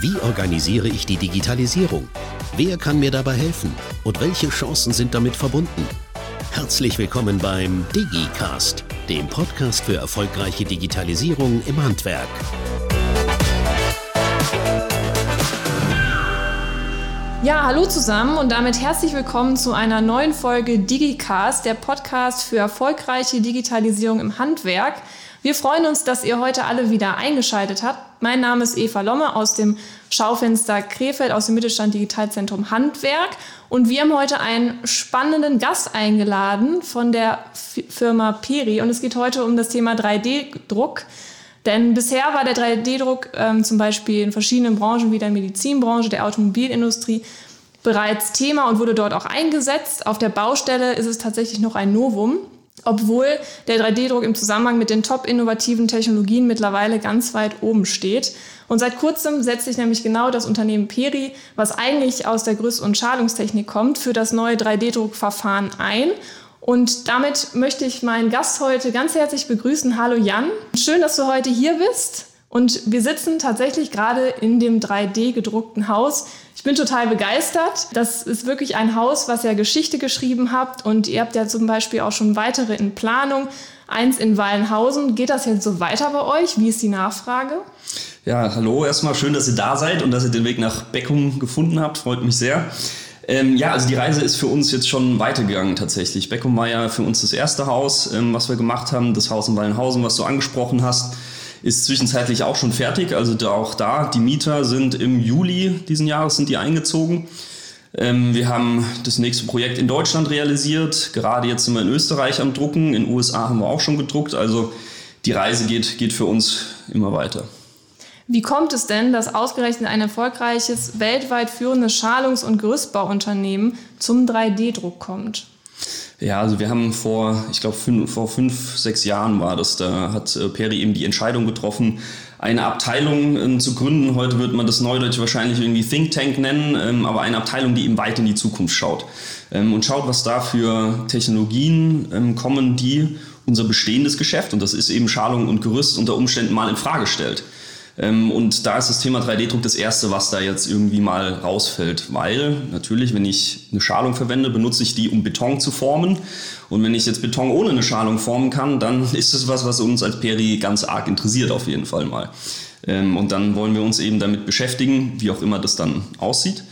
Wie organisiere ich die Digitalisierung? Wer kann mir dabei helfen? Und welche Chancen sind damit verbunden? Herzlich willkommen beim DigiCast, dem Podcast für erfolgreiche Digitalisierung im Handwerk. Ja, hallo zusammen und damit herzlich willkommen zu einer neuen Folge DigiCast, der Podcast für erfolgreiche Digitalisierung im Handwerk. Wir freuen uns, dass ihr heute alle wieder eingeschaltet habt. Mein Name ist Eva Lomme aus dem Schaufenster Krefeld aus dem Mittelstand Digitalzentrum Handwerk und wir haben heute einen spannenden Gast eingeladen von der Firma Peri und es geht heute um das Thema 3D-Druck. Denn bisher war der 3D-Druck ähm, zum Beispiel in verschiedenen Branchen wie der Medizinbranche, der Automobilindustrie bereits Thema und wurde dort auch eingesetzt. Auf der Baustelle ist es tatsächlich noch ein Novum obwohl der 3D-Druck im Zusammenhang mit den top innovativen Technologien mittlerweile ganz weit oben steht. Und seit kurzem setzt sich nämlich genau das Unternehmen Peri, was eigentlich aus der Größ- und Schalungstechnik kommt, für das neue 3D-Druckverfahren ein. Und damit möchte ich meinen Gast heute ganz herzlich begrüßen. Hallo Jan, schön, dass du heute hier bist. Und wir sitzen tatsächlich gerade in dem 3D gedruckten Haus ich bin total begeistert. Das ist wirklich ein Haus, was ja Geschichte geschrieben habt und ihr habt ja zum Beispiel auch schon weitere in Planung. Eins in Wallenhausen. Geht das jetzt so weiter bei euch? Wie ist die Nachfrage? Ja, hallo erstmal. Schön, dass ihr da seid und dass ihr den Weg nach Beckum gefunden habt. Freut mich sehr. Ähm, ja, also die Reise ist für uns jetzt schon weitergegangen tatsächlich. Beckum war ja für uns das erste Haus, ähm, was wir gemacht haben. Das Haus in Wallenhausen, was du angesprochen hast ist zwischenzeitlich auch schon fertig. Also da, auch da, die Mieter sind im Juli diesen Jahres sind die eingezogen. Ähm, wir haben das nächste Projekt in Deutschland realisiert. Gerade jetzt sind wir in Österreich am Drucken. In den USA haben wir auch schon gedruckt. Also die Reise geht, geht für uns immer weiter. Wie kommt es denn, dass ausgerechnet ein erfolgreiches, weltweit führendes Schalungs- und Gerüstbauunternehmen zum 3D-Druck kommt? Ja, also wir haben vor, ich glaube, vor fünf, sechs Jahren war das, da hat äh, Peri eben die Entscheidung getroffen, eine Abteilung ähm, zu gründen. Heute wird man das Neudeutsch wahrscheinlich irgendwie Think Tank nennen, ähm, aber eine Abteilung, die eben weit in die Zukunft schaut ähm, und schaut, was da für Technologien ähm, kommen, die unser bestehendes Geschäft, und das ist eben Schalung und Gerüst, unter Umständen mal in Frage stellt. Ähm, und da ist das Thema 3D-Druck das erste, was da jetzt irgendwie mal rausfällt. Weil natürlich, wenn ich eine Schalung verwende, benutze ich die, um Beton zu formen. Und wenn ich jetzt Beton ohne eine Schalung formen kann, dann ist es was, was uns als Peri ganz arg interessiert auf jeden Fall mal. Ähm, und dann wollen wir uns eben damit beschäftigen, wie auch immer das dann aussieht.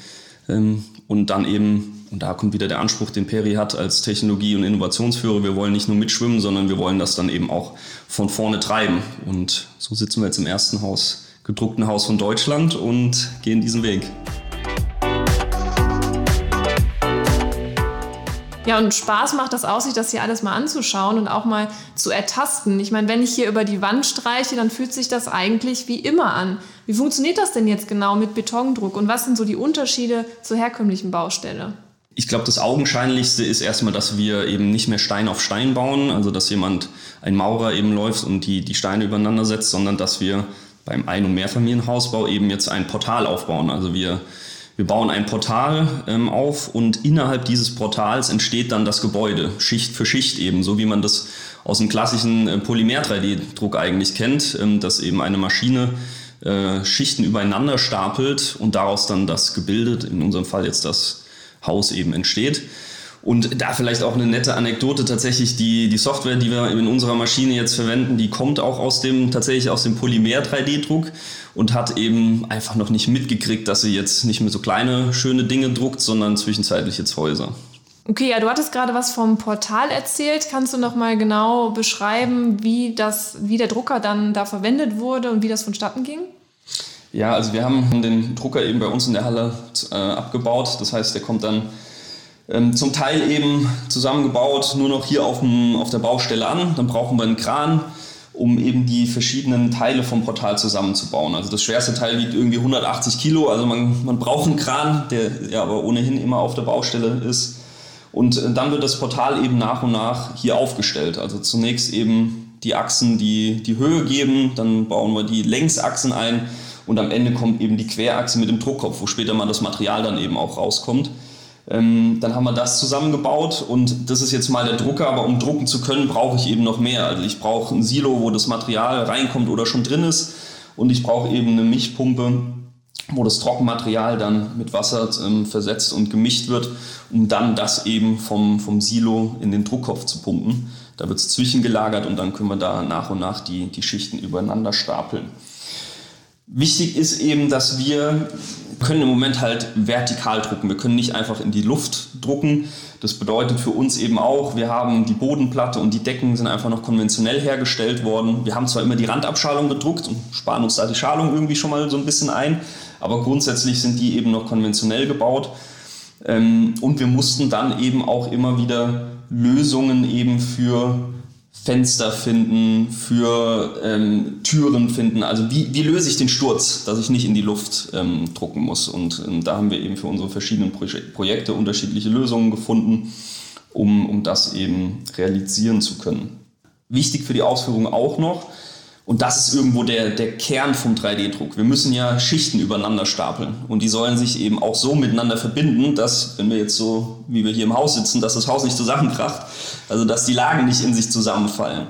Ähm, und dann eben, und da kommt wieder der Anspruch, den Peri hat als Technologie- und Innovationsführer, wir wollen nicht nur mitschwimmen, sondern wir wollen das dann eben auch von vorne treiben. Und so sitzen wir jetzt im ersten Haus, gedruckten Haus von Deutschland und gehen diesen Weg. Ja, und Spaß macht das auch, sich das hier alles mal anzuschauen und auch mal zu ertasten. Ich meine, wenn ich hier über die Wand streiche, dann fühlt sich das eigentlich wie immer an. Wie funktioniert das denn jetzt genau mit Betondruck und was sind so die Unterschiede zur herkömmlichen Baustelle? Ich glaube, das Augenscheinlichste ist erstmal, dass wir eben nicht mehr Stein auf Stein bauen, also dass jemand, ein Maurer eben läuft und die, die Steine übereinander setzt, sondern dass wir beim Ein- und Mehrfamilienhausbau eben jetzt ein Portal aufbauen. Also wir, wir bauen ein Portal ähm, auf und innerhalb dieses Portals entsteht dann das Gebäude, Schicht für Schicht eben, so wie man das aus dem klassischen äh, Polymer-3D-Druck eigentlich kennt, ähm, dass eben eine Maschine äh, Schichten übereinander stapelt und daraus dann das Gebilde, in unserem Fall jetzt das Haus eben entsteht. Und da vielleicht auch eine nette Anekdote tatsächlich, die, die Software, die wir in unserer Maschine jetzt verwenden, die kommt auch aus dem, tatsächlich aus dem Polymer 3D-Druck und hat eben einfach noch nicht mitgekriegt, dass sie jetzt nicht mehr so kleine, schöne Dinge druckt, sondern zwischenzeitlich jetzt Häuser. Okay, ja, du hattest gerade was vom Portal erzählt. Kannst du noch mal genau beschreiben, wie, das, wie der Drucker dann da verwendet wurde und wie das vonstatten ging? Ja, also wir haben den Drucker eben bei uns in der Halle äh, abgebaut. Das heißt, der kommt dann ähm, zum Teil eben zusammengebaut nur noch hier auf, dem, auf der Baustelle an. Dann brauchen wir einen Kran um eben die verschiedenen Teile vom Portal zusammenzubauen. Also das schwerste Teil wiegt irgendwie 180 Kilo, also man, man braucht einen Kran, der ja aber ohnehin immer auf der Baustelle ist. Und äh, dann wird das Portal eben nach und nach hier aufgestellt. Also zunächst eben die Achsen, die die Höhe geben, dann bauen wir die Längsachsen ein und am Ende kommt eben die Querachse mit dem Druckkopf, wo später mal das Material dann eben auch rauskommt. Ähm, dann haben wir das zusammengebaut und das ist jetzt mal der Drucker, aber um drucken zu können, brauche ich eben noch mehr. Also ich brauche ein Silo, wo das Material reinkommt oder schon drin ist und ich brauche eben eine Mischpumpe, wo das Trockenmaterial dann mit Wasser ähm, versetzt und gemischt wird, um dann das eben vom, vom Silo in den Druckkopf zu pumpen. Da wird es zwischengelagert und dann können wir da nach und nach die, die Schichten übereinander stapeln. Wichtig ist eben, dass wir können im Moment halt vertikal drucken. Wir können nicht einfach in die Luft drucken. Das bedeutet für uns eben auch, wir haben die Bodenplatte und die Decken sind einfach noch konventionell hergestellt worden. Wir haben zwar immer die Randabschalung gedruckt und sparen uns da die Schalung irgendwie schon mal so ein bisschen ein, aber grundsätzlich sind die eben noch konventionell gebaut. Ähm, und wir mussten dann eben auch immer wieder Lösungen eben für Fenster finden, für ähm, Türen finden. Also wie, wie löse ich den Sturz, dass ich nicht in die Luft ähm, drucken muss. Und ähm, da haben wir eben für unsere verschiedenen Pro Projekte unterschiedliche Lösungen gefunden, um, um das eben realisieren zu können. Wichtig für die Ausführung auch noch, und das ist irgendwo der, der Kern vom 3D-Druck. Wir müssen ja Schichten übereinander stapeln. Und die sollen sich eben auch so miteinander verbinden, dass, wenn wir jetzt so, wie wir hier im Haus sitzen, dass das Haus nicht zusammenkracht. Also, dass die Lagen nicht in sich zusammenfallen.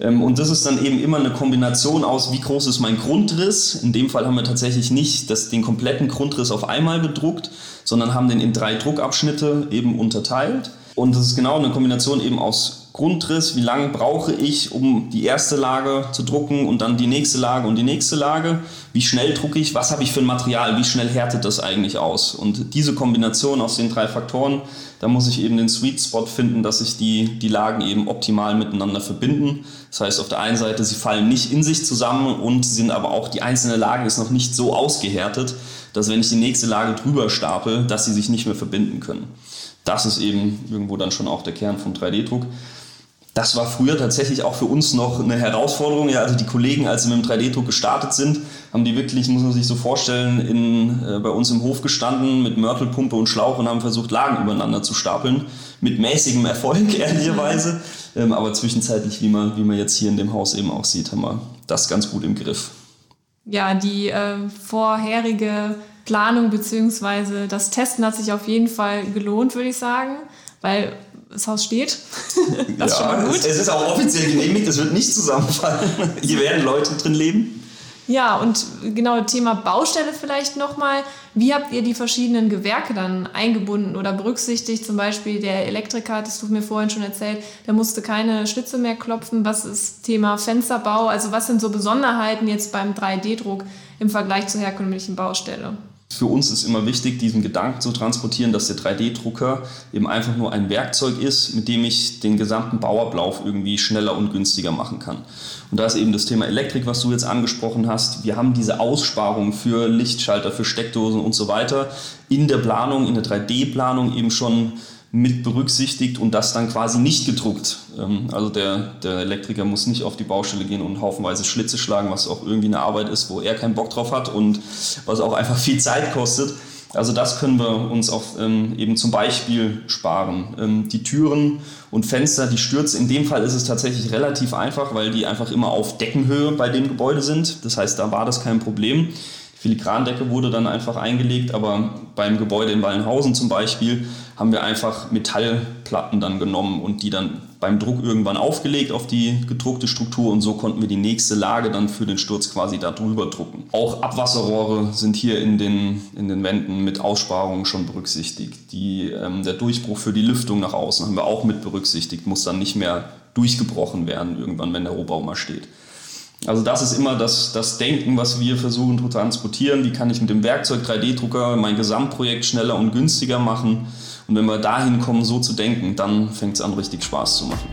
Ähm, und das ist dann eben immer eine Kombination aus, wie groß ist mein Grundriss. In dem Fall haben wir tatsächlich nicht das, den kompletten Grundriss auf einmal gedruckt, sondern haben den in drei Druckabschnitte eben unterteilt. Und das ist genau eine Kombination eben aus Grundriss, wie lange brauche ich, um die erste Lage zu drucken und dann die nächste Lage und die nächste Lage, wie schnell drucke ich, was habe ich für ein Material, wie schnell härtet das eigentlich aus. Und diese Kombination aus den drei Faktoren, da muss ich eben den Sweet Spot finden, dass sich die, die Lagen eben optimal miteinander verbinden. Das heißt, auf der einen Seite, sie fallen nicht in sich zusammen und sind aber auch, die einzelne Lage ist noch nicht so ausgehärtet, dass wenn ich die nächste Lage drüber stapel, dass sie sich nicht mehr verbinden können. Das ist eben irgendwo dann schon auch der Kern vom 3D-Druck das war früher tatsächlich auch für uns noch eine Herausforderung. Ja, also die Kollegen, als sie mit dem 3D-Druck gestartet sind, haben die wirklich, muss man sich so vorstellen, in, äh, bei uns im Hof gestanden mit Mörtelpumpe und Schlauch und haben versucht, Lagen übereinander zu stapeln. Mit mäßigem Erfolg, ehrlicherweise. Ähm, aber zwischenzeitlich, wie man, wie man jetzt hier in dem Haus eben auch sieht, haben wir das ganz gut im Griff. Ja, die äh, vorherige Planung bzw. das Testen hat sich auf jeden Fall gelohnt, würde ich sagen. Weil das Haus steht. das ist schon mal gut. Es, es ist auch offiziell genehmigt, es wird nicht zusammenfallen. Hier werden Leute drin leben. Ja, und genau Thema Baustelle vielleicht nochmal. Wie habt ihr die verschiedenen Gewerke dann eingebunden oder berücksichtigt? Zum Beispiel der Elektriker, das du mir vorhin schon erzählt, der musste keine Schlitze mehr klopfen. Was ist Thema Fensterbau? Also was sind so Besonderheiten jetzt beim 3D-Druck im Vergleich zur herkömmlichen Baustelle? Für uns ist immer wichtig, diesen Gedanken zu transportieren, dass der 3D-Drucker eben einfach nur ein Werkzeug ist, mit dem ich den gesamten Bauablauf irgendwie schneller und günstiger machen kann. Und da ist eben das Thema Elektrik, was du jetzt angesprochen hast. Wir haben diese Aussparung für Lichtschalter, für Steckdosen und so weiter in der Planung, in der 3D-Planung eben schon mit berücksichtigt und das dann quasi nicht gedruckt. Ähm, also der, der Elektriker muss nicht auf die Baustelle gehen und haufenweise Schlitze schlagen, was auch irgendwie eine Arbeit ist, wo er keinen Bock drauf hat und was auch einfach viel Zeit kostet. Also das können wir uns auch ähm, eben zum Beispiel sparen. Ähm, die Türen und Fenster, die Stürze, in dem Fall ist es tatsächlich relativ einfach, weil die einfach immer auf Deckenhöhe bei dem Gebäude sind. Das heißt, da war das kein Problem. Filigrandecke wurde dann einfach eingelegt, aber beim Gebäude in Wallenhausen zum Beispiel haben wir einfach Metallplatten dann genommen und die dann beim Druck irgendwann aufgelegt auf die gedruckte Struktur und so konnten wir die nächste Lage dann für den Sturz quasi da drüber drucken. Auch Abwasserrohre sind hier in den, in den Wänden mit Aussparungen schon berücksichtigt. Die, ähm, der Durchbruch für die Lüftung nach außen haben wir auch mit berücksichtigt, muss dann nicht mehr durchgebrochen werden irgendwann, wenn der Rohbau mal steht. Also das ist immer das, das Denken, was wir versuchen zu transportieren. Wie kann ich mit dem Werkzeug 3D-Drucker mein Gesamtprojekt schneller und günstiger machen? Und wenn wir dahin kommen, so zu denken, dann fängt es an, richtig Spaß zu machen.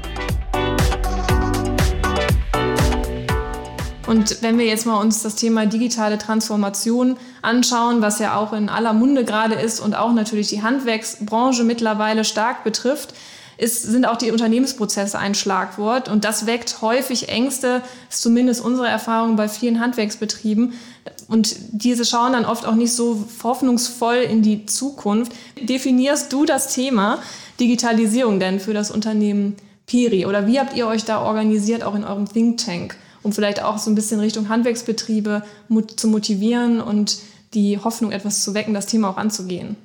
Und wenn wir jetzt mal uns das Thema digitale Transformation anschauen, was ja auch in aller Munde gerade ist und auch natürlich die Handwerksbranche mittlerweile stark betrifft, ist, sind auch die Unternehmensprozesse ein Schlagwort. Und das weckt häufig Ängste, ist zumindest unsere Erfahrung bei vielen Handwerksbetrieben. Und diese schauen dann oft auch nicht so hoffnungsvoll in die Zukunft. Definierst du das Thema Digitalisierung denn für das Unternehmen Piri? Oder wie habt ihr euch da organisiert, auch in eurem Think Tank, um vielleicht auch so ein bisschen Richtung Handwerksbetriebe zu motivieren und die Hoffnung etwas zu wecken, das Thema auch anzugehen?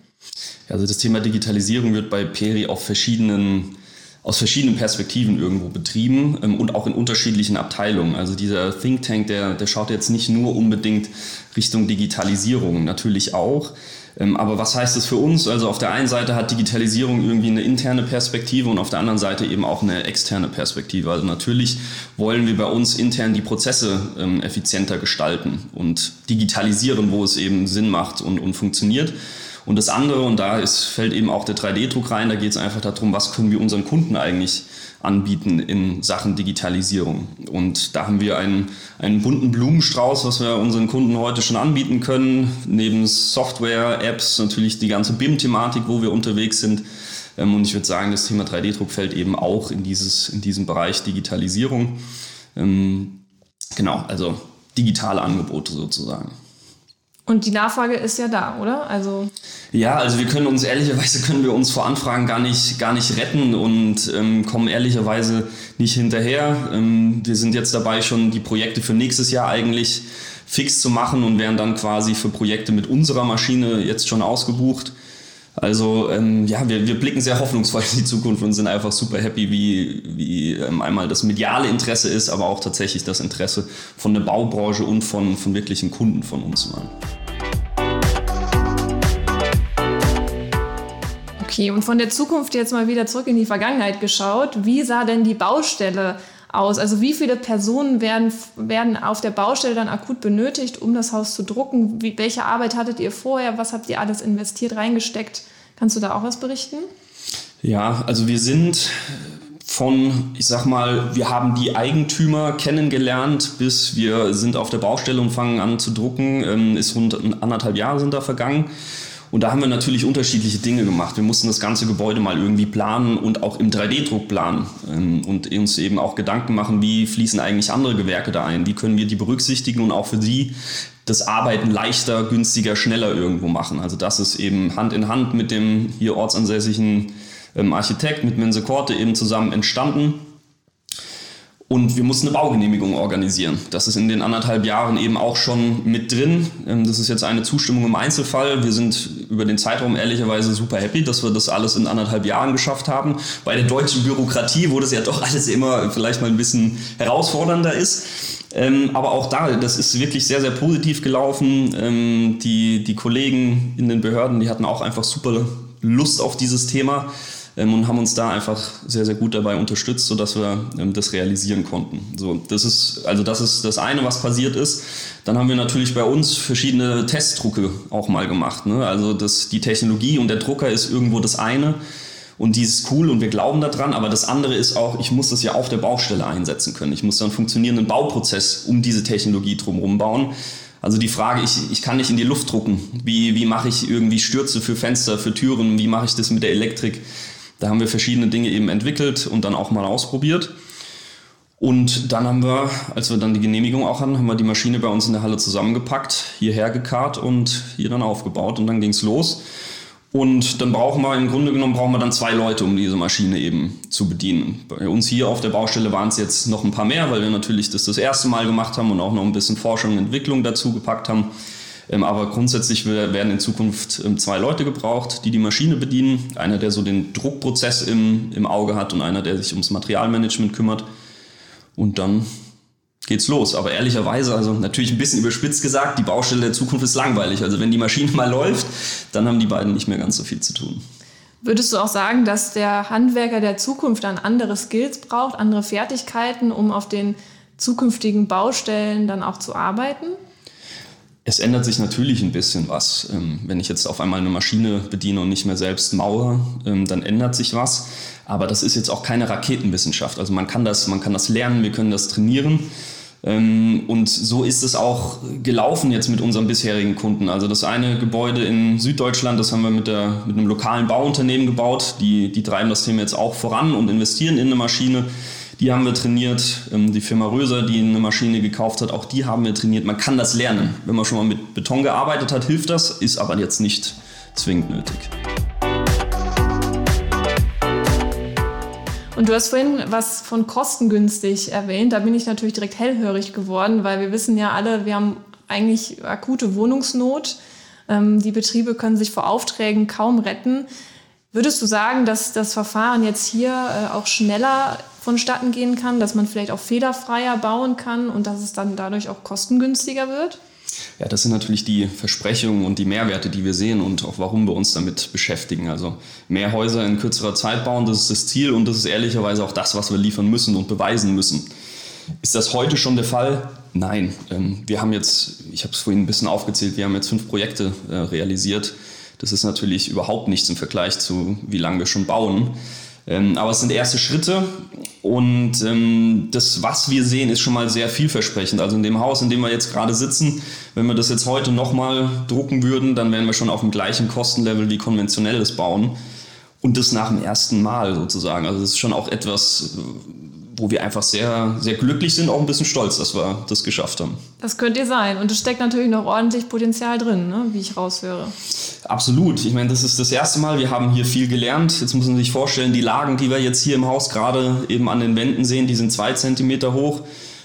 Also das Thema Digitalisierung wird bei Peri auf verschiedenen aus verschiedenen Perspektiven irgendwo betrieben ähm, und auch in unterschiedlichen Abteilungen. Also dieser Think Tank, der, der schaut jetzt nicht nur unbedingt Richtung Digitalisierung, natürlich auch. Ähm, aber was heißt das für uns? Also auf der einen Seite hat Digitalisierung irgendwie eine interne Perspektive und auf der anderen Seite eben auch eine externe Perspektive. Also natürlich wollen wir bei uns intern die Prozesse ähm, effizienter gestalten und digitalisieren, wo es eben Sinn macht und, und funktioniert. Und das andere, und da ist, fällt eben auch der 3D-Druck rein, da geht es einfach darum, was können wir unseren Kunden eigentlich anbieten in Sachen Digitalisierung. Und da haben wir einen, einen bunten Blumenstrauß, was wir unseren Kunden heute schon anbieten können. Neben Software, Apps, natürlich die ganze BIM-Thematik, wo wir unterwegs sind. Ähm, und ich würde sagen, das Thema 3D-Druck fällt eben auch in, dieses, in diesen Bereich Digitalisierung. Ähm, genau, also digitale Angebote sozusagen. Und die Nachfrage ist ja da, oder? Also ja, also wir können uns ehrlicherweise können wir uns vor Anfragen gar nicht gar nicht retten und ähm, kommen ehrlicherweise nicht hinterher. Ähm, wir sind jetzt dabei, schon die Projekte für nächstes Jahr eigentlich fix zu machen und werden dann quasi für Projekte mit unserer Maschine jetzt schon ausgebucht. Also ähm, ja, wir, wir blicken sehr hoffnungsvoll in die Zukunft und sind einfach super happy, wie, wie ähm, einmal das mediale Interesse ist, aber auch tatsächlich das Interesse von der Baubranche und von, von wirklichen Kunden von uns. Mal. Okay, und von der Zukunft jetzt mal wieder zurück in die Vergangenheit geschaut. Wie sah denn die Baustelle aus? Also wie viele Personen werden, werden auf der Baustelle dann akut benötigt, um das Haus zu drucken? Wie, welche Arbeit hattet ihr vorher? Was habt ihr alles investiert, reingesteckt? Kannst du da auch was berichten? Ja, also wir sind von, ich sag mal, wir haben die Eigentümer kennengelernt, bis wir sind auf der Baustelle und fangen an zu drucken, ähm, ist rund anderthalb Jahre sind da vergangen. Und da haben wir natürlich unterschiedliche Dinge gemacht. Wir mussten das ganze Gebäude mal irgendwie planen und auch im 3D-Druck planen ähm, und uns eben auch Gedanken machen, wie fließen eigentlich andere Gewerke da ein? Wie können wir die berücksichtigen und auch für sie das Arbeiten leichter, günstiger, schneller irgendwo machen? Also das ist eben Hand in Hand mit dem hier ortsansässigen ähm, Architekt, mit Mense Korte eben zusammen entstanden und wir mussten eine Baugenehmigung organisieren. Das ist in den anderthalb Jahren eben auch schon mit drin. Ähm, das ist jetzt eine Zustimmung im Einzelfall. Wir sind über den Zeitraum ehrlicherweise super happy, dass wir das alles in anderthalb Jahren geschafft haben. Bei der deutschen Bürokratie, wo das ja doch alles immer vielleicht mal ein bisschen herausfordernder ist. Ähm, aber auch da, das ist wirklich sehr, sehr positiv gelaufen. Ähm, die, die Kollegen in den Behörden, die hatten auch einfach super Lust auf dieses Thema und haben uns da einfach sehr, sehr gut dabei unterstützt, sodass wir ähm, das realisieren konnten. So, das ist, also das ist das eine, was passiert ist. Dann haben wir natürlich bei uns verschiedene Testdrucke auch mal gemacht. Ne? Also das, die Technologie und der Drucker ist irgendwo das eine und die ist cool und wir glauben daran, aber das andere ist auch, ich muss das ja auf der Baustelle einsetzen können. Ich muss da einen funktionierenden Bauprozess um diese Technologie drumherum bauen. Also die Frage, ich, ich kann nicht in die Luft drucken. Wie, wie mache ich irgendwie Stürze für Fenster, für Türen? Wie mache ich das mit der Elektrik? Da haben wir verschiedene Dinge eben entwickelt und dann auch mal ausprobiert. Und dann haben wir, als wir dann die Genehmigung auch hatten, haben wir die Maschine bei uns in der Halle zusammengepackt, hierher gekarrt und hier dann aufgebaut und dann ging es los. Und dann brauchen wir, im Grunde genommen brauchen wir dann zwei Leute, um diese Maschine eben zu bedienen. Bei uns hier auf der Baustelle waren es jetzt noch ein paar mehr, weil wir natürlich das das erste Mal gemacht haben und auch noch ein bisschen Forschung und Entwicklung dazu gepackt haben. Ähm, aber grundsätzlich werden in Zukunft ähm, zwei Leute gebraucht, die die Maschine bedienen. Einer, der so den Druckprozess im, im Auge hat und einer, der sich ums Materialmanagement kümmert. Und dann geht's los. Aber ehrlicherweise, also natürlich ein bisschen überspitzt gesagt, die Baustelle der Zukunft ist langweilig. Also wenn die Maschine mal läuft, dann haben die beiden nicht mehr ganz so viel zu tun. Würdest du auch sagen, dass der Handwerker der Zukunft dann andere Skills braucht, andere Fertigkeiten, um auf den zukünftigen Baustellen dann auch zu arbeiten? Es ändert sich natürlich ein bisschen was. Ähm, wenn ich jetzt auf einmal eine Maschine bediene und nicht mehr selbst mauere, ähm, dann ändert sich was. Aber das ist jetzt auch keine Raketenwissenschaft. Also man kann das, man kann das lernen, wir können das trainieren. Ähm, und so ist es auch gelaufen jetzt mit unseren bisherigen Kunden. Also das eine Gebäude in Süddeutschland, das haben wir mit, der, mit einem lokalen Bauunternehmen gebaut. Die, die treiben das Thema jetzt auch voran und investieren in eine Maschine. Die haben wir trainiert. Ähm, die Firma Röser, die eine Maschine gekauft hat, auch die haben wir trainiert. Man kann das lernen. Wenn man schon mal mit Beton gearbeitet hat, hilft das, ist aber jetzt nicht zwingend nötig. Und du hast vorhin was von kostengünstig erwähnt. Da bin ich natürlich direkt hellhörig geworden, weil wir wissen ja alle, wir haben eigentlich akute Wohnungsnot. Ähm, die Betriebe können sich vor Aufträgen kaum retten. Würdest du sagen, dass das Verfahren jetzt hier äh, auch schneller vonstatten gehen kann, dass man vielleicht auch fehlerfreier bauen kann und dass es dann dadurch auch kostengünstiger wird? Ja, das sind natürlich die Versprechungen und die Mehrwerte, die wir sehen und auch warum wir uns damit beschäftigen. Also mehr Häuser in kürzerer Zeit bauen, das ist das Ziel und das ist ehrlicherweise auch das, was wir liefern müssen und beweisen müssen. Ist das heute schon der Fall? Nein. Ähm, wir haben jetzt, ich habe es vorhin ein bisschen aufgezählt, wir haben jetzt fünf Projekte äh, realisiert. Das ist natürlich überhaupt nichts im Vergleich zu, wie lange wir schon bauen. Ähm, aber es sind erste Schritte und ähm, das, was wir sehen, ist schon mal sehr vielversprechend. Also in dem Haus, in dem wir jetzt gerade sitzen, wenn wir das jetzt heute nochmal drucken würden, dann wären wir schon auf dem gleichen Kostenlevel wie konventionelles Bauen. Und das nach dem ersten Mal sozusagen. Also das ist schon auch etwas, wo wir einfach sehr, sehr glücklich sind, auch ein bisschen stolz, dass wir das geschafft haben. Das könnte ihr sein. Und es steckt natürlich noch ordentlich Potenzial drin, ne? wie ich raushöre. Absolut. Ich meine, das ist das erste Mal. Wir haben hier viel gelernt. Jetzt muss man sich vorstellen, die Lagen, die wir jetzt hier im Haus gerade eben an den Wänden sehen, die sind zwei Zentimeter hoch.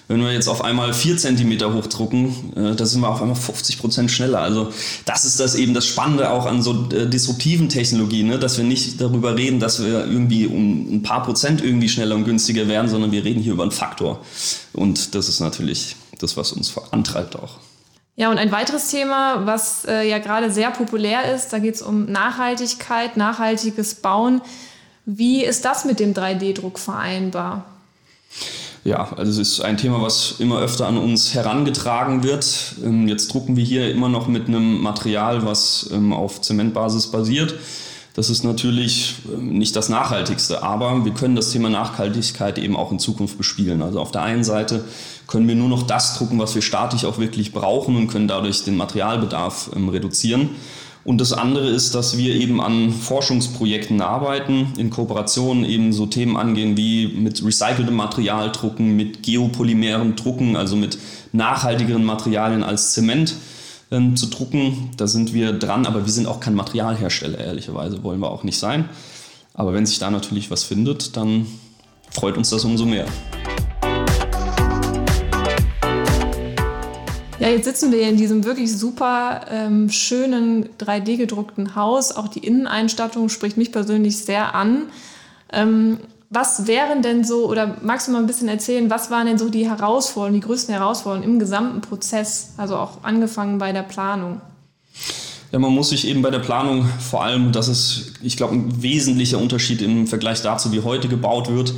Wenn wir jetzt auf einmal vier Zentimeter hochdrucken, äh, da sind wir auf einmal 50 Prozent schneller. Also das ist das eben das Spannende auch an so äh, disruptiven Technologien, ne? dass wir nicht darüber reden, dass wir irgendwie um ein paar Prozent irgendwie schneller und günstiger werden, sondern wir reden hier über einen Faktor. Und das ist natürlich das, was uns antreibt auch. Ja, und ein weiteres Thema, was äh, ja gerade sehr populär ist, da geht es um Nachhaltigkeit, nachhaltiges Bauen. Wie ist das mit dem 3D-Druck vereinbar? Ja, also es ist ein Thema, was immer öfter an uns herangetragen wird. Ähm, jetzt drucken wir hier immer noch mit einem Material, was ähm, auf Zementbasis basiert. Das ist natürlich ähm, nicht das Nachhaltigste, aber wir können das Thema Nachhaltigkeit eben auch in Zukunft bespielen. Also auf der einen Seite können wir nur noch das drucken, was wir statisch auch wirklich brauchen und können dadurch den Materialbedarf reduzieren. Und das andere ist, dass wir eben an Forschungsprojekten arbeiten, in Kooperation eben so Themen angehen wie mit recyceltem Material drucken, mit geopolymeren Drucken, also mit nachhaltigeren Materialien als Zement ähm, zu drucken. Da sind wir dran, aber wir sind auch kein Materialhersteller, ehrlicherweise wollen wir auch nicht sein. Aber wenn sich da natürlich was findet, dann freut uns das umso mehr. Ja, jetzt sitzen wir in diesem wirklich super ähm, schönen 3D gedruckten Haus. Auch die Inneneinstattung spricht mich persönlich sehr an. Ähm, was wären denn so, oder magst du mal ein bisschen erzählen, was waren denn so die Herausforderungen, die größten Herausforderungen im gesamten Prozess, also auch angefangen bei der Planung? Ja, man muss sich eben bei der Planung vor allem, das ist, ich glaube, ein wesentlicher Unterschied im Vergleich dazu, wie heute gebaut wird,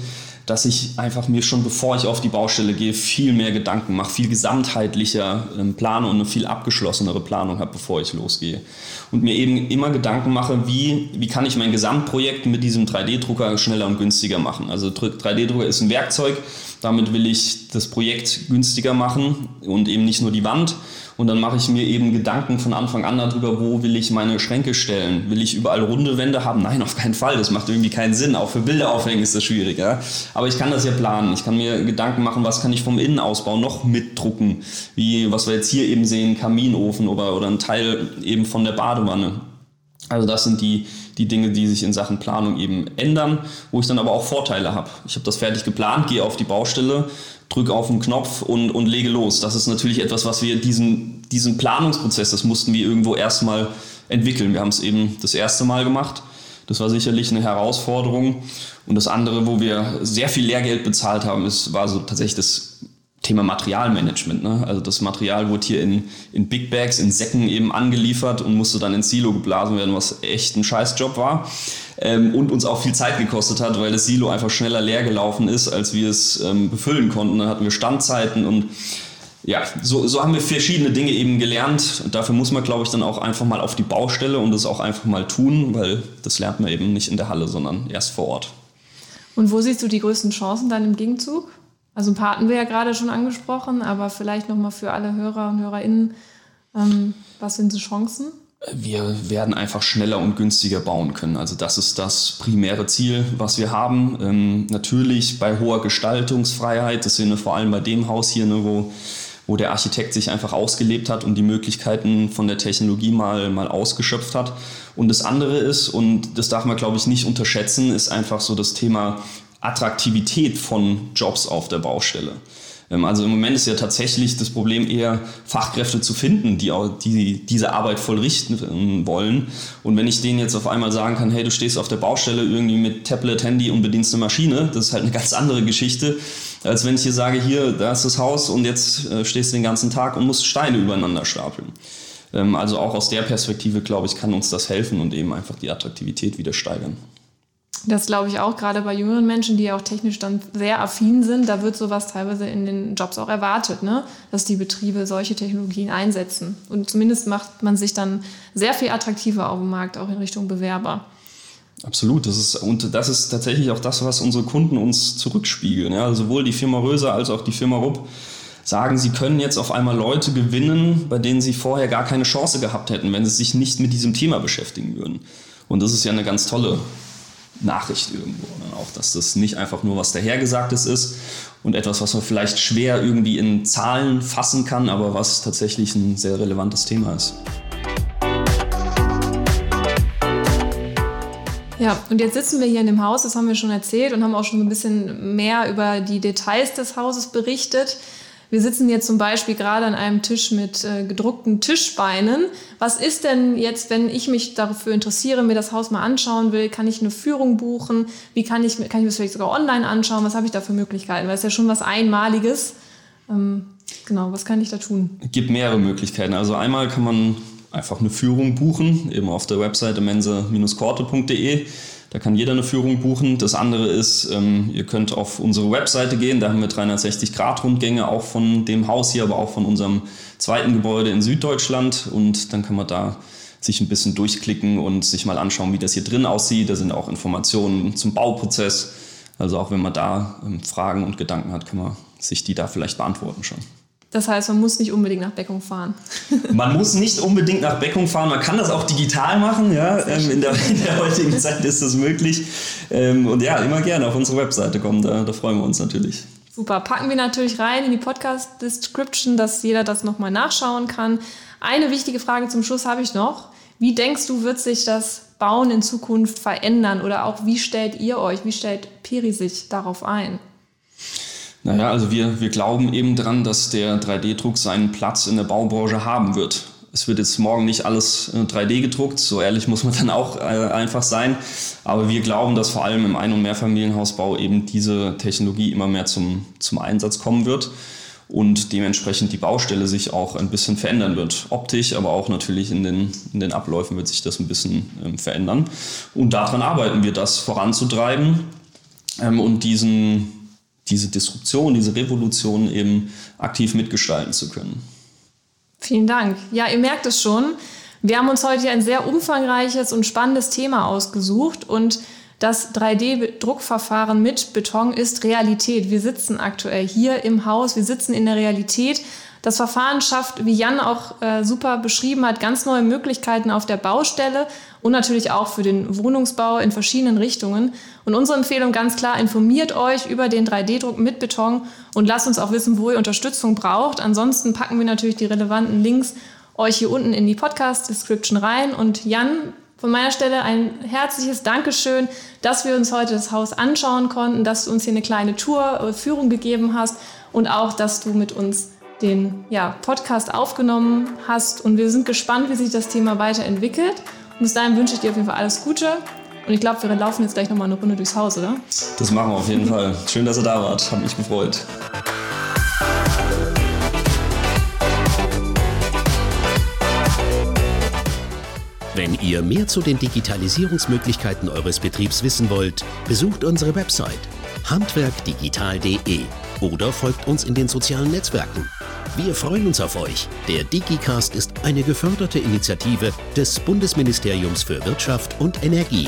dass ich einfach mir schon bevor ich auf die Baustelle gehe, viel mehr Gedanken mache, viel gesamtheitlicher ähm, plane und eine viel abgeschlossenere Planung habe, bevor ich losgehe. Und mir eben immer Gedanken mache, wie, wie kann ich mein Gesamtprojekt mit diesem 3D-Drucker schneller und günstiger machen. Also 3D-Drucker ist ein Werkzeug, damit will ich das Projekt günstiger machen und eben nicht nur die Wand. Und dann mache ich mir eben Gedanken von Anfang an darüber, wo will ich meine Schränke stellen. Will ich überall runde Wände haben? Nein, auf keinen Fall. Das macht irgendwie keinen Sinn. Auch für Bilder aufhängen ist das schwierig. Ja? Aber ich kann das ja planen. Ich kann mir Gedanken machen, was kann ich vom Innenausbau noch mitdrucken. Wie, was wir jetzt hier eben sehen, Kaminofen oder, oder ein Teil eben von der Badewanne. Also das sind die, die Dinge, die sich in Sachen Planung eben ändern, wo ich dann aber auch Vorteile habe. Ich habe das fertig geplant, gehe auf die Baustelle, drücke auf den Knopf und, und lege los. Das ist natürlich etwas, was wir diesen, diesen Planungsprozess, das mussten wir irgendwo erstmal entwickeln. Wir haben es eben das erste Mal gemacht. Das war sicherlich eine Herausforderung. Und das andere, wo wir sehr viel Lehrgeld bezahlt haben, ist, war so tatsächlich das Thema Materialmanagement. Ne? Also das Material wurde hier in, in Big Bags, in Säcken eben angeliefert und musste dann ins Silo geblasen werden, was echt ein Scheißjob war. Ähm, und uns auch viel Zeit gekostet hat, weil das Silo einfach schneller leer gelaufen ist, als wir es ähm, befüllen konnten. Dann hatten wir Standzeiten und ja, so, so haben wir verschiedene Dinge eben gelernt. Und dafür muss man, glaube ich, dann auch einfach mal auf die Baustelle und das auch einfach mal tun, weil das lernt man eben nicht in der Halle, sondern erst vor Ort. Und wo siehst du die größten Chancen dann im Gegenzug? Also ein paar hatten wir ja gerade schon angesprochen, aber vielleicht nochmal für alle Hörer und HörerInnen, ähm, was sind die Chancen? Wir werden einfach schneller und günstiger bauen können. Also das ist das primäre Ziel, was wir haben. Ähm, natürlich bei hoher Gestaltungsfreiheit, das sehen wir vor allem bei dem Haus hier, ne, wo, wo der Architekt sich einfach ausgelebt hat und die Möglichkeiten von der Technologie mal, mal ausgeschöpft hat. Und das andere ist, und das darf man, glaube ich, nicht unterschätzen, ist einfach so das Thema Attraktivität von Jobs auf der Baustelle. Ähm, also im Moment ist ja tatsächlich das Problem eher, Fachkräfte zu finden, die, die diese Arbeit vollrichten ähm, wollen. Und wenn ich denen jetzt auf einmal sagen kann, hey, du stehst auf der Baustelle irgendwie mit Tablet, Handy und bedienst eine Maschine, das ist halt eine ganz andere Geschichte, als wenn ich hier sage, hier, da ist das Haus und jetzt äh, stehst du den ganzen Tag und musst Steine übereinander stapeln. Ähm, also auch aus der Perspektive, glaube ich, kann uns das helfen und eben einfach die Attraktivität wieder steigern. Das glaube ich auch, gerade bei jüngeren Menschen, die ja auch technisch dann sehr affin sind, da wird sowas teilweise in den Jobs auch erwartet, ne? dass die Betriebe solche Technologien einsetzen. Und zumindest macht man sich dann sehr viel attraktiver auf dem Markt, auch in Richtung Bewerber. Absolut, das ist, und das ist tatsächlich auch das, was unsere Kunden uns zurückspiegeln. Ja? Also sowohl die Firma Röser als auch die Firma Rupp sagen, sie können jetzt auf einmal Leute gewinnen, bei denen sie vorher gar keine Chance gehabt hätten, wenn sie sich nicht mit diesem Thema beschäftigen würden. Und das ist ja eine ganz tolle Nachricht irgendwo. Ne? Auch, dass das nicht einfach nur was dahergesagtes ist und etwas, was man vielleicht schwer irgendwie in Zahlen fassen kann, aber was tatsächlich ein sehr relevantes Thema ist. Ja, und jetzt sitzen wir hier in dem Haus, das haben wir schon erzählt und haben auch schon ein bisschen mehr über die Details des Hauses berichtet. Wir sitzen jetzt zum Beispiel gerade an einem Tisch mit äh, gedruckten Tischbeinen. Was ist denn jetzt, wenn ich mich dafür interessiere, mir das Haus mal anschauen will? Kann ich eine Führung buchen? Wie kann ich, kann ich mir das vielleicht sogar online anschauen? Was habe ich da für Möglichkeiten? Weil es ja schon was Einmaliges. Ähm, genau, was kann ich da tun? Es gibt mehrere Möglichkeiten. Also einmal kann man einfach eine Führung buchen, eben auf der Webseite mense-korte.de. Da kann jeder eine Führung buchen. Das andere ist, ähm, ihr könnt auf unsere Webseite gehen. Da haben wir 360-Grad-Rundgänge, auch von dem Haus hier, aber auch von unserem zweiten Gebäude in Süddeutschland. Und dann kann man da sich ein bisschen durchklicken und sich mal anschauen, wie das hier drin aussieht. Da sind auch Informationen zum Bauprozess. Also auch wenn man da ähm, Fragen und Gedanken hat, kann man sich die da vielleicht beantworten schon. Das heißt, man muss nicht unbedingt nach Beckung fahren. man muss nicht unbedingt nach Beckung fahren. Man kann das auch digital machen. Ja? Ähm, in, der, in, der, heutigen Zeit ist das möglich. Ähm, und ja, immer gerne auf unsere Webseite kommen. Da, da, freuen wir uns natürlich. Super. Packen wir natürlich rein in die Podcast-Description, dass jeder das nochmal nachschauen kann. Eine wichtige Frage zum Schluss habe ich noch. Wie denkst du, wird sich das Bauen in Zukunft verändern? Oder auch wie stellt ihr euch, wie stellt Peri sich darauf ein? Naja, also wir, wir glauben eben dran, dass der 3D-Druck seinen Platz in der Baubranche haben wird. Es wird jetzt morgen nicht alles 3D äh, gedruckt, so ehrlich muss man dann auch äh, einfach sein. Aber wir glauben, dass vor allem im Ein- und Mehrfamilienhausbau eben diese Technologie immer mehr zum, zum Einsatz kommen wird und dementsprechend die Baustelle sich auch ein bisschen verändern wird. Optisch, aber auch natürlich in den, in den Abläufen wird sich das ein bisschen ähm, verändern. Und daran arbeiten wir, das voranzutreiben ähm, und diesen diese Disruption, diese Revolution eben aktiv mitgestalten zu können. Vielen Dank. Ja, ihr merkt es schon. Wir haben uns heute ein sehr umfangreiches und spannendes Thema ausgesucht und das 3D-Druckverfahren mit Beton ist Realität. Wir sitzen aktuell hier im Haus, wir sitzen in der Realität. Das Verfahren schafft, wie Jan auch äh, super beschrieben hat, ganz neue Möglichkeiten auf der Baustelle und natürlich auch für den Wohnungsbau in verschiedenen Richtungen. Und unsere Empfehlung ganz klar, informiert euch über den 3D-Druck mit Beton und lasst uns auch wissen, wo ihr Unterstützung braucht. Ansonsten packen wir natürlich die relevanten Links euch hier unten in die Podcast-Description rein. Und Jan, von meiner Stelle ein herzliches Dankeschön, dass wir uns heute das Haus anschauen konnten, dass du uns hier eine kleine Tour, äh, Führung gegeben hast und auch, dass du mit uns den ja, Podcast aufgenommen hast. Und wir sind gespannt, wie sich das Thema weiterentwickelt. Und bis dahin wünsche ich dir auf jeden Fall alles Gute. Und ich glaube, wir laufen jetzt gleich nochmal eine Runde durchs Haus, oder? Das machen wir auf jeden Fall. Schön, dass ihr da wart. Hat mich gefreut. Wenn ihr mehr zu den Digitalisierungsmöglichkeiten eures Betriebs wissen wollt, besucht unsere Website handwerkdigital.de oder folgt uns in den sozialen Netzwerken. Wir freuen uns auf euch. Der DigiCast ist eine geförderte Initiative des Bundesministeriums für Wirtschaft und Energie.